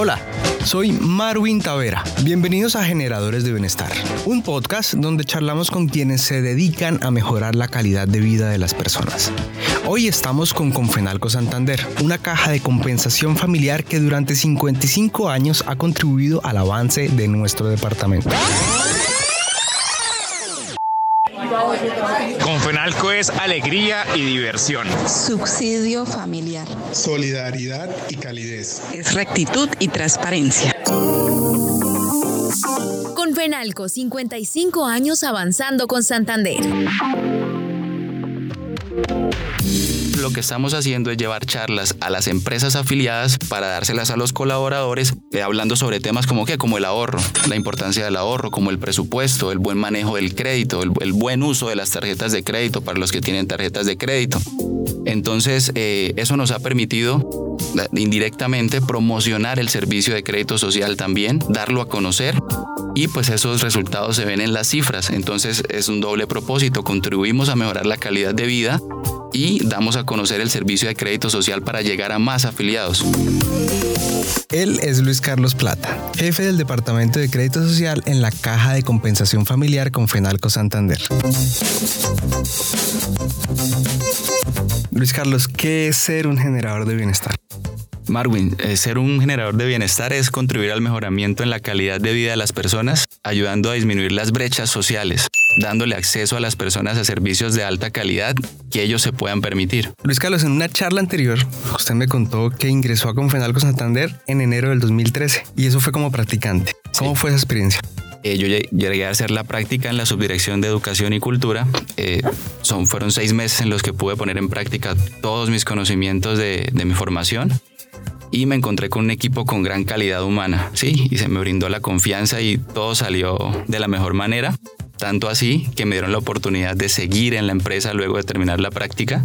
Hola, soy Marwin Tavera. Bienvenidos a Generadores de Bienestar, un podcast donde charlamos con quienes se dedican a mejorar la calidad de vida de las personas. Hoy estamos con Confenalco Santander, una caja de compensación familiar que durante 55 años ha contribuido al avance de nuestro departamento. Confenalco es alegría y diversión. Subsidio familiar. Solidaridad y calidez. Es rectitud y transparencia. Confenalco, 55 años avanzando con Santander lo que estamos haciendo es llevar charlas a las empresas afiliadas para dárselas a los colaboradores, eh, hablando sobre temas como que, como el ahorro, la importancia del ahorro, como el presupuesto, el buen manejo del crédito, el, buen uso de las tarjetas de crédito para los que tienen tarjetas de crédito. Entonces, eh, eso nos ha permitido eh, indirectamente promocionar el servicio de crédito social también, darlo a conocer y pues esos resultados se ven en las cifras. Entonces es un doble propósito, contribuimos a mejorar la calidad de vida y damos a conocer el servicio de crédito social para llegar a más afiliados. Él es Luis Carlos Plata, jefe del Departamento de Crédito Social en la Caja de Compensación Familiar con Fenalco Santander. Luis Carlos, ¿qué es ser un generador de bienestar? Marwin, eh, ser un generador de bienestar es contribuir al mejoramiento en la calidad de vida de las personas, ayudando a disminuir las brechas sociales, dándole acceso a las personas a servicios de alta calidad que ellos se puedan permitir. Luis Carlos, en una charla anterior, usted me contó que ingresó a Confenalco Santander en enero del 2013 y eso fue como practicante. ¿Cómo fue esa experiencia? Eh, yo llegué a hacer la práctica en la Subdirección de Educación y Cultura. Eh, son, fueron seis meses en los que pude poner en práctica todos mis conocimientos de, de mi formación y me encontré con un equipo con gran calidad humana, sí, y se me brindó la confianza y todo salió de la mejor manera, tanto así que me dieron la oportunidad de seguir en la empresa luego de terminar la práctica.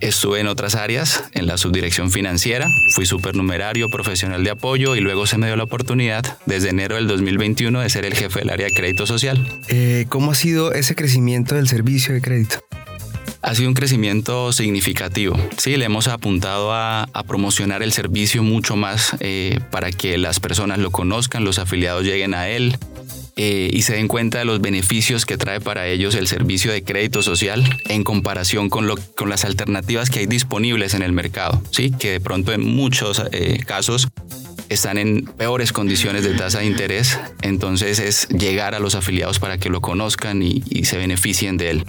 Estuve en otras áreas, en la subdirección financiera, fui supernumerario, profesional de apoyo y luego se me dio la oportunidad desde enero del 2021 de ser el jefe del área de crédito social. Eh, ¿Cómo ha sido ese crecimiento del servicio de crédito? Ha sido un crecimiento significativo. Sí, le hemos apuntado a, promocionar el servicio mucho más eh, para que las personas lo conozcan, los afiliados lleguen a él. Eh, y se den cuenta de los beneficios que trae para ellos el servicio de crédito social en comparación con, lo, con las alternativas que hay disponibles en el mercado, ¿sí? que de pronto en muchos eh, casos están en peores condiciones de tasa de interés, entonces es llegar a los afiliados para que lo conozcan y se beneficien de él.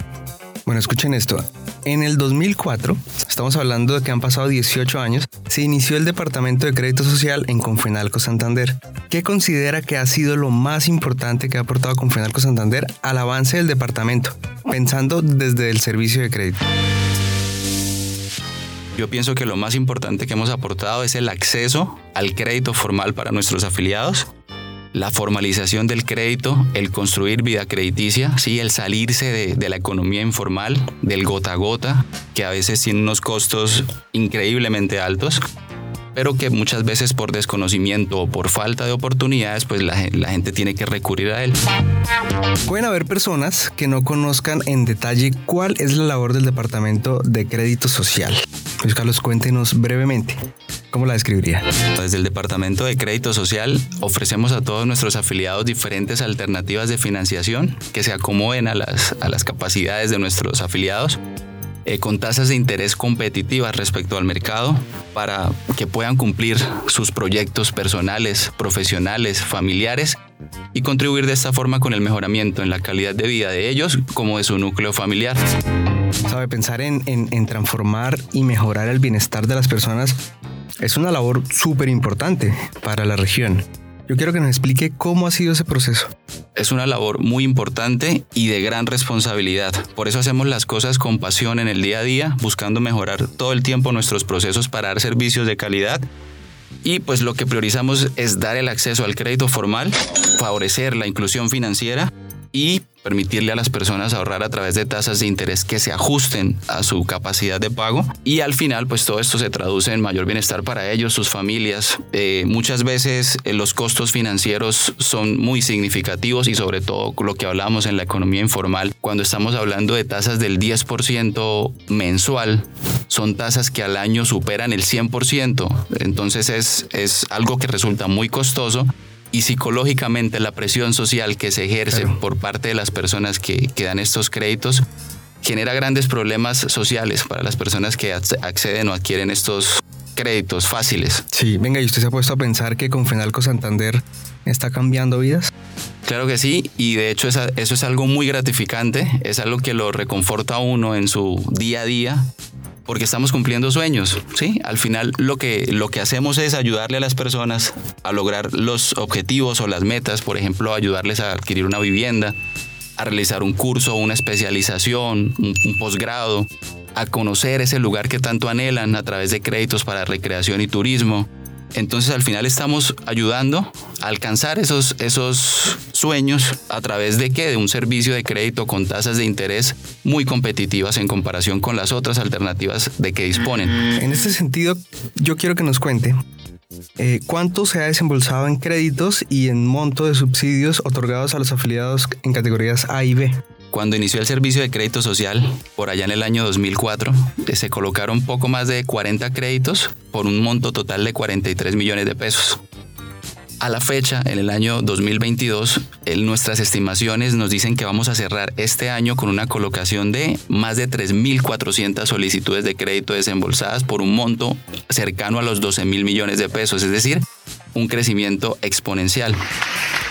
Bueno, escuchen esto. En el 2004, estamos hablando de que han pasado 18 años, se inició el Departamento de Crédito Social en Confenalco Santander. ¿Qué considera que ha sido lo más importante que ha aportado Confenalco Santander al avance del departamento, pensando desde el servicio de crédito? Yo pienso que lo más importante que hemos aportado es el acceso al crédito formal para nuestros afiliados la formalización del crédito, el construir vida crediticia, ¿sí? el salirse de, la economía informal, del gota a gota, que a veces tiene unos costos increíblemente altos, pero que muchas veces por desconocimiento o por falta de oportunidades, pues la, gente tiene que recurrir a él. Pueden haber personas que no conozcan en detalle cuál es la labor del Departamento de Crédito Social. Luis Carlos, cuéntenos brevemente. ¿Cómo la describiría? Desde el Departamento de Crédito Social ofrecemos a todos nuestros afiliados diferentes alternativas de financiación que se acomoden a las, a las capacidades de nuestros afiliados eh, con tasas de interés competitivas respecto al mercado para que puedan cumplir sus proyectos personales, profesionales, familiares y contribuir de esta forma con el mejoramiento en la calidad de vida de ellos como de su núcleo familiar. Sabe, pensar en, en transformar y mejorar el bienestar de las personas es una labor súper importante para la región. Yo quiero que nos explique cómo ha sido ese proceso. Es una labor muy importante y de gran responsabilidad. Por eso hacemos las cosas con pasión en el día a día, buscando mejorar todo el tiempo nuestros procesos para dar servicios de calidad. Y pues lo que priorizamos es dar el acceso al crédito formal, favorecer la inclusión financiera y permitirle a las personas ahorrar a través de tasas de interés que se ajusten a su capacidad de pago y al final pues todo esto se traduce en mayor bienestar para ellos, sus familias. Eh, muchas veces eh, los costos financieros son muy significativos y sobre todo lo que hablamos en la economía informal, cuando estamos hablando de tasas del 10% mensual son tasas que al año superan el 100%. Entonces es, es algo que resulta muy costoso y psicológicamente la presión social que se ejerce por parte de las personas que, que dan estos créditos genera grandes problemas sociales para las personas que acceden o adquieren estos créditos fáciles. Sí, venga, ¿y usted se ha puesto a pensar que con Fenalco Santander está cambiando vidas? Claro que sí, y de hecho eso es algo muy gratificante, es algo que lo reconforta a uno en su día a día, porque estamos cumpliendo sueños, ¿sí? Al final lo que, lo que hacemos es ayudarle a las personas a lograr los objetivos o las metas, por ejemplo, ayudarles a adquirir una vivienda, a realizar un curso, una especialización, un, un posgrado, a conocer ese lugar que tanto anhelan a través de créditos para recreación y turismo. Entonces al final estamos ayudando a alcanzar esos, esos sueños a través de qué? De un servicio de crédito con tasas de interés muy competitivas en comparación con las otras alternativas de que disponen. En este sentido, yo quiero que nos cuente eh, ¿Cuánto se ha desembolsado en créditos y en monto de subsidios otorgados a los afiliados en categorías A y B? Cuando inició el servicio de crédito social, por allá en el año 2004, eh, se colocaron poco más de 40 créditos por un monto total de 43 millones de pesos. A la fecha, en el año 2022, nuestras estimaciones nos dicen que vamos a cerrar este año con una colocación de más de 3.400 solicitudes de crédito desembolsadas por un monto cercano a los 12 mil millones de pesos, es decir, un crecimiento exponencial.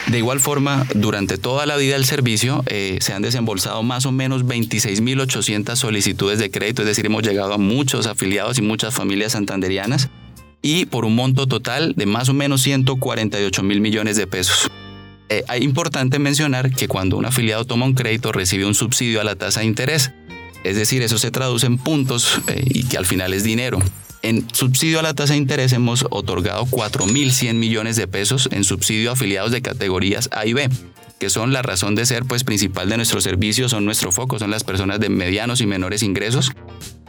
De igual forma, durante toda la vida del servicio eh, se han desembolsado más o menos 26.800 solicitudes de crédito, es decir, hemos llegado a muchos afiliados y muchas familias santanderianas y por un monto total de más o menos 148 mil millones de pesos. Es eh, importante mencionar que cuando un afiliado toma un crédito recibe un subsidio a la tasa de interés, es decir, eso se traduce en puntos eh, y que al final es dinero. En subsidio a la tasa de interés hemos otorgado 4.100 millones de pesos en subsidio a afiliados de categorías A y B, que son la razón de ser pues, principal de nuestro servicio, son nuestro foco, son las personas de medianos y menores ingresos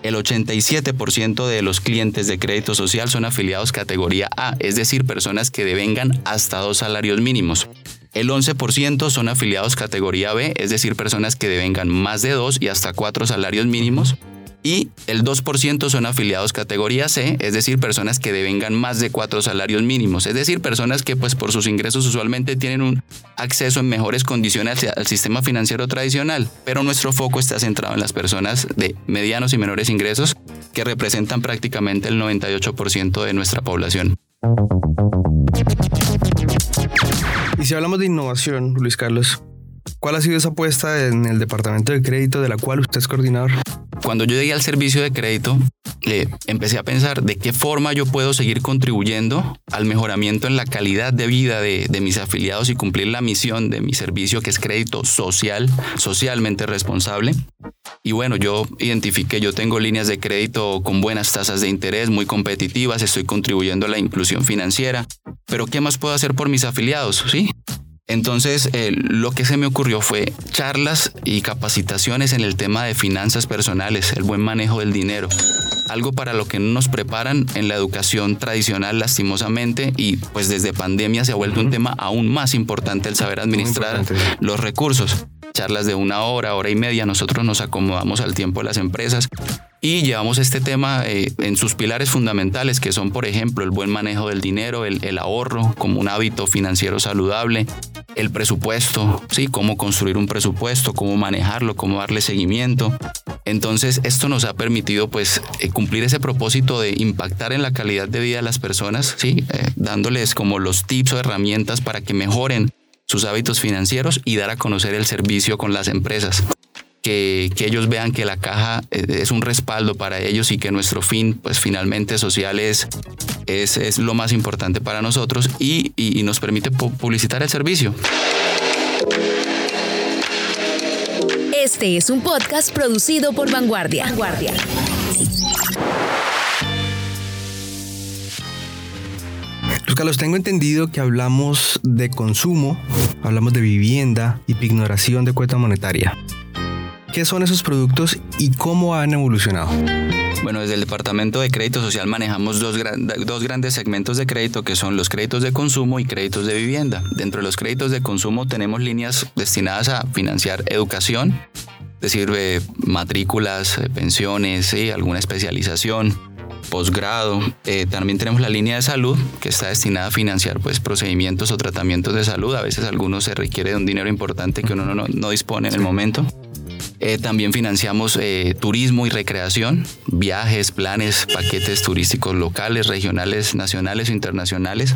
el 87% de los clientes de crédito social son afiliados categoría A, es decir, personas que devengan hasta dos salarios mínimos. El 11% son afiliados categoría B, es decir, personas que devengan más de dos y hasta cuatro salarios mínimos y el 2% son afiliados categoría C, es decir, personas que devengan más de cuatro salarios mínimos, es decir, personas que pues por sus ingresos usualmente tienen un acceso en mejores condiciones al, sistema financiero tradicional, pero nuestro foco está centrado en las personas de medianos y menores ingresos que representan prácticamente el 98% de nuestra población. Y si hablamos de innovación, Luis Carlos, ¿cuál ha sido esa apuesta en el departamento de crédito de la cual usted es coordinador? Cuando yo llegué al servicio de crédito, empecé a pensar de qué forma yo puedo seguir contribuyendo al mejoramiento en la calidad de vida de, de, mis afiliados y cumplir la misión de mi servicio, que es crédito social, socialmente responsable. Y bueno, yo identifiqué, yo tengo líneas de crédito con buenas tasas de interés, muy competitivas, estoy contribuyendo a la inclusión financiera, pero ¿qué más puedo hacer por mis afiliados? Sí, entonces, eh, lo que se me ocurrió fue charlas y capacitaciones en el tema de finanzas personales, el buen manejo del dinero. Algo para lo que no nos preparan en la educación tradicional lastimosamente y pues desde pandemia se ha vuelto un tema aún más importante el saber administrar los recursos. Charlas de una hora, hora y media, nosotros nos acomodamos al tiempo de las empresas y llevamos este tema eh, en sus pilares fundamentales, que son, por ejemplo, el buen manejo del dinero, el, ahorro como un hábito financiero saludable, el presupuesto, ¿sí? cómo construir un presupuesto, cómo manejarlo, cómo darle seguimiento. Entonces, esto nos ha permitido pues eh, cumplir ese propósito de impactar en la calidad de vida de las personas, ¿sí? Eh, dándoles como los tips o herramientas para que mejoren sus hábitos financieros y dar a conocer el servicio con las empresas que, ellos vean que la caja eh, es un respaldo para ellos y que nuestro fin, pues finalmente social es, es, lo más importante para nosotros y, nos permite publicitar el servicio. Este es un podcast producido por Vanguardia. Vanguardia. Carlos, tengo entendido que hablamos de consumo, hablamos de vivienda y pignoración de cuota monetaria. ¿Qué son esos productos y cómo han evolucionado? Bueno, desde el Departamento de Crédito Social manejamos dos, dos, grandes segmentos de crédito que son los créditos de consumo y créditos de vivienda. Dentro de los créditos de consumo tenemos líneas destinadas a financiar educación, es decir, eh, matrículas, eh, pensiones, ¿sí? alguna especialización, posgrado. Eh, también tenemos la línea de salud que está destinada a financiar pues, procedimientos o tratamientos de salud. A veces algunos se requiere de un dinero importante que uno no, no dispone en el momento. Eh, también financiamos eh, turismo y recreación, viajes, planes, paquetes turísticos locales, regionales, nacionales o internacionales.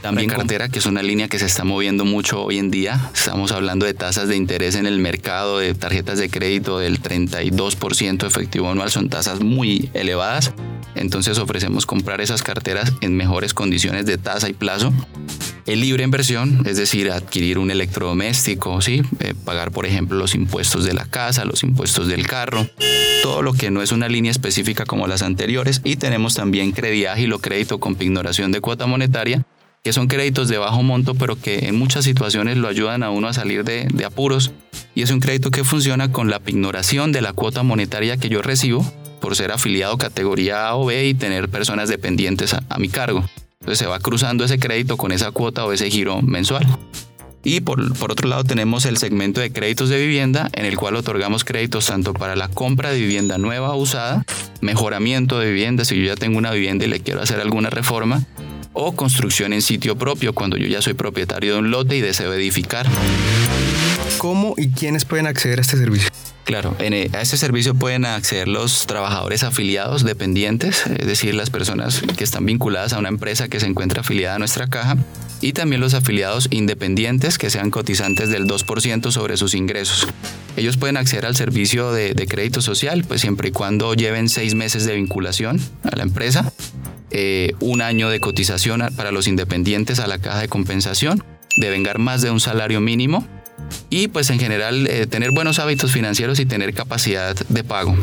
También cartera, que es una línea que se está moviendo mucho hoy en día. Estamos hablando de tasas de interés en el mercado de tarjetas de crédito del 32% efectivo anual. Son tasas muy elevadas. Entonces ofrecemos comprar esas carteras en mejores condiciones de tasa y plazo. El libre inversión, es decir, adquirir un electrodoméstico, ¿sí? Eh, pagar, por ejemplo, los impuestos de la casa, los impuestos del carro, todo lo que no es una línea específica como las anteriores. Y tenemos también crédito ágil o crédito con pignoración de cuota monetaria, que son créditos de bajo monto, pero que en muchas situaciones lo ayudan a uno a salir de, apuros. Y es un crédito que funciona con la pignoración de la cuota monetaria que yo recibo por ser afiliado categoría A o B y tener personas dependientes a mi cargo. Entonces se va cruzando ese crédito con esa cuota o ese giro mensual. Y por, otro lado tenemos el segmento de créditos de vivienda en el cual otorgamos créditos tanto para la compra de vivienda nueva o usada, mejoramiento de vivienda si yo ya tengo una vivienda y le quiero hacer alguna reforma, o construcción en sitio propio cuando yo ya soy propietario de un lote y deseo edificar. ¿Cómo y quiénes pueden acceder a este servicio? Claro, eh, a este servicio pueden acceder los trabajadores afiliados dependientes, es decir, las personas que están vinculadas a una empresa que se encuentra afiliada a nuestra caja, y también los afiliados independientes que sean cotizantes del 2% sobre sus ingresos. Ellos pueden acceder al servicio de, crédito social, pues siempre y cuando lleven seis meses de vinculación a la empresa, eh, un año de cotización para los independientes a la caja de compensación, de vengar más de un salario mínimo y pues en general eh, tener buenos hábitos financieros y tener capacidad de pago.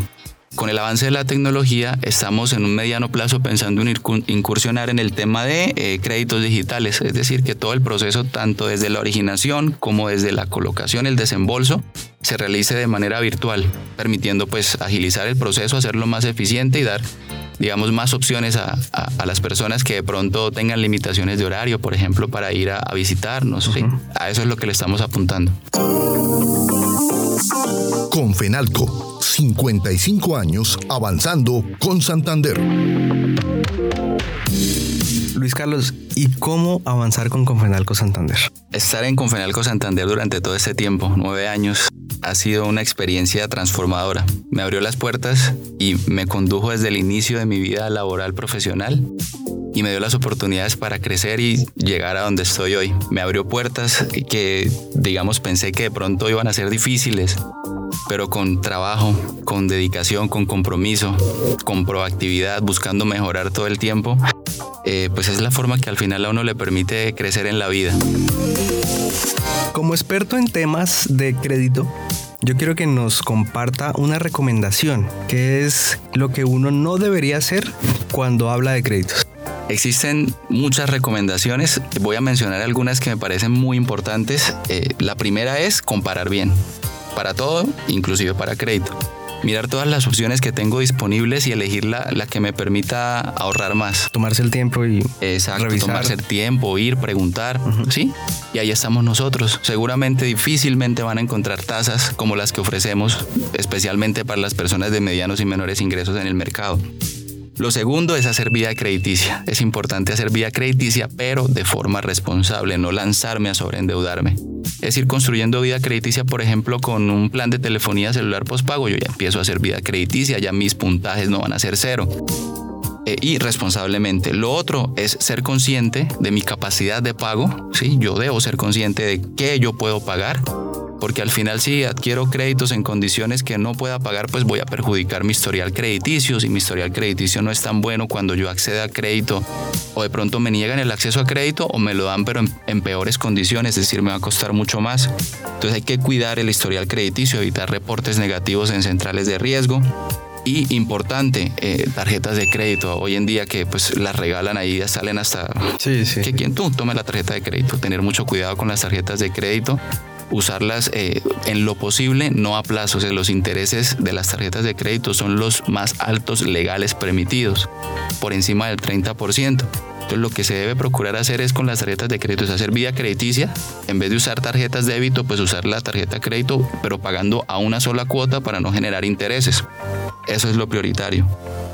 Con el avance de la tecnología estamos en un mediano plazo pensando en incursionar en el tema de eh, créditos digitales, es decir, que todo el proceso, tanto desde la originación como desde la colocación, el desembolso, se realice de manera virtual, permitiendo pues agilizar el proceso, hacerlo más eficiente y dar digamos, más opciones a, las personas que de pronto tengan limitaciones de horario, por ejemplo, para ir a, visitarnos. A eso es lo que le estamos apuntando. Con Fenalco, 55 años avanzando con Santander. Luis Carlos, ¿y cómo avanzar con Confenalco Santander? Estar en Confenalco Santander durante todo este tiempo, nueve años, ha sido una experiencia transformadora. Me abrió las puertas y me condujo desde el inicio de mi vida laboral profesional y me dio las oportunidades para crecer y llegar a donde estoy hoy. Me abrió puertas que, digamos, pensé que de pronto iban a ser difíciles, pero con trabajo, con dedicación, con compromiso, con proactividad, buscando mejorar todo el tiempo, eh, pues es la forma que al final a uno le permite crecer en la vida. Como experto en temas de crédito, yo quiero que nos comparta una recomendación, que es lo que uno no debería hacer cuando habla de créditos. Existen muchas recomendaciones, voy a mencionar algunas que me parecen muy importantes. Eh, la primera es comparar bien, para todo, inclusive para crédito mirar todas las opciones que tengo disponibles y elegir la, la que me permita ahorrar más. Tomarse el tiempo y Exacto, tomarse el tiempo, ir, preguntar, ¿sí? Y ahí estamos nosotros. Seguramente difícilmente van a encontrar tasas como las que ofrecemos, especialmente para las personas de medianos y menores ingresos en el mercado. Lo segundo es hacer vida crediticia. Es importante hacer vida crediticia, pero de forma responsable, no lanzarme a sobreendeudarme. Es ir construyendo vida crediticia, por ejemplo, con un plan de telefonía celular postpago. Yo ya empiezo a hacer vida crediticia, ya mis puntajes no van a ser cero. Eh, y responsablemente. Lo otro es ser consciente de mi capacidad de pago. ¿sí? Yo debo ser consciente de qué yo puedo pagar porque al final si adquiero créditos en condiciones que no pueda pagar, pues voy a perjudicar mi historial crediticio. Si mi historial crediticio no es tan bueno cuando yo acceda a crédito o de pronto me niegan el acceso a crédito o me lo dan pero en, peores condiciones, es decir, me va a costar mucho más. Entonces hay que cuidar el historial crediticio, evitar reportes negativos en centrales de riesgo. Y importante, eh, tarjetas de crédito. Hoy en día que pues las regalan ahí, ya salen hasta... Sí, sí. Que quien tú tome la tarjeta de crédito. Tener mucho cuidado con las tarjetas de crédito usarlas eh, en lo posible, no a plazo. O sea, los intereses de las tarjetas de crédito son los más altos legales permitidos, por encima del 30%. Entonces lo que se debe procurar hacer es con las tarjetas de crédito, es hacer vía crediticia, en vez de usar tarjetas débito, pues usar la tarjeta crédito, pero pagando a una sola cuota para no generar intereses. Eso es lo prioritario.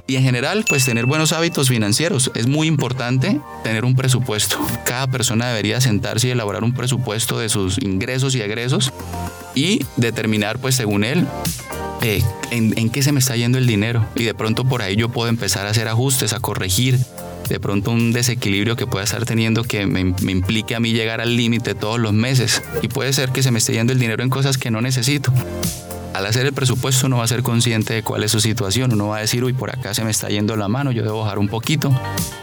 Y en general, pues tener buenos hábitos financieros. Es muy importante tener un presupuesto. Cada persona debería sentarse y elaborar un presupuesto de sus ingresos y egresos y determinar, pues según él, eh, en, qué se me está yendo el dinero. Y de pronto por ahí yo puedo empezar a hacer ajustes, a corregir. De pronto un desequilibrio que pueda estar teniendo que me, me implique a mí llegar al límite todos los meses. Y puede ser que se me esté yendo el dinero en cosas que no necesito al hacer el presupuesto uno va a ser consciente de cuál es su situación. Uno va a decir, uy, por acá se me está yendo la mano, yo debo bajar un poquito.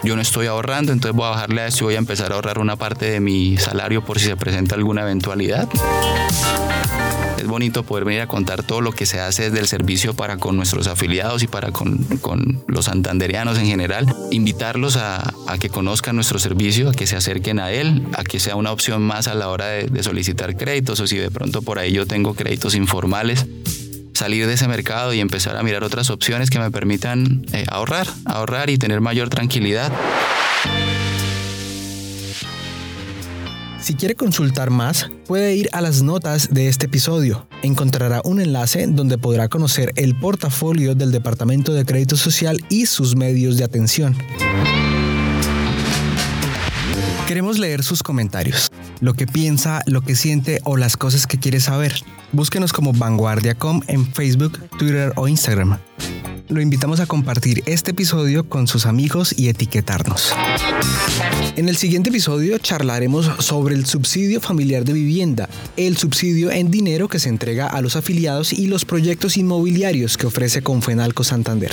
Yo no estoy ahorrando, entonces voy a bajarle a esto y voy a empezar a ahorrar una parte de mi salario por si se presenta alguna eventualidad. Es bonito poder venir a contar todo lo que se hace desde el servicio para con nuestros afiliados y para con, con los santanderianos en general. Invitarlos a, a, que conozcan nuestro servicio, a que se acerquen a él, a que sea una opción más a la hora de, solicitar créditos o si de pronto por ahí yo tengo créditos informales salir de ese mercado y empezar a mirar otras opciones que me permitan eh, ahorrar, ahorrar y tener mayor tranquilidad. Si quiere consultar más, puede ir a las notas de este episodio. Encontrará un enlace donde podrá conocer el portafolio del Departamento de Crédito Social y sus medios de atención. Queremos leer sus comentarios, lo que piensa, lo que siente o las cosas que quiere saber. Búsquenos como Vanguardia.com en Facebook, Twitter o Instagram. Lo invitamos a compartir este episodio con sus amigos y etiquetarnos. En el siguiente episodio charlaremos sobre el subsidio familiar de vivienda, el subsidio en dinero que se entrega a los afiliados y los proyectos inmobiliarios que ofrece Confenalco Santander.